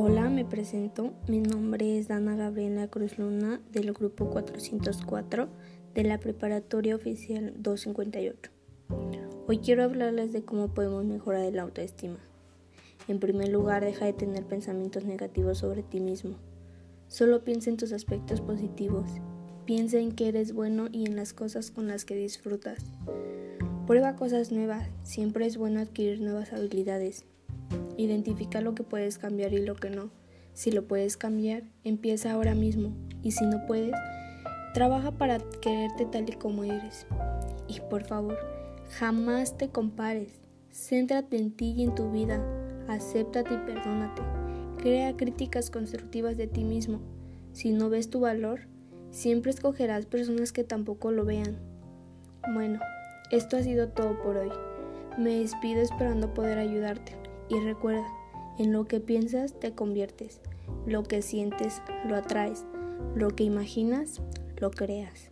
me presento. Mi nombre es Dana Gabriela Cruz Luna del grupo 404 de la Preparatoria Oficial 258. Hoy quiero hablarles de cómo podemos mejorar la autoestima. En primer lugar, deja de tener pensamientos negativos sobre ti mismo. Solo piensa en tus aspectos positivos. Piensa en que eres bueno y en las cosas con las que disfrutas. Prueba cosas nuevas. Siempre es bueno adquirir nuevas habilidades. Identifica lo que puedes cambiar y lo que no. Si lo puedes cambiar, empieza ahora mismo. Y si no puedes, trabaja para quererte tal y como eres. Y por favor, jamás te compares. Céntrate en ti y en tu vida. Acéptate y perdónate. Crea críticas constructivas de ti mismo. Si no ves tu valor, siempre escogerás personas que tampoco lo vean. Bueno, esto ha sido todo por hoy. Me despido esperando poder ayudarte. Y recuerda, en lo que piensas te conviertes, lo que sientes lo atraes, lo que imaginas lo creas.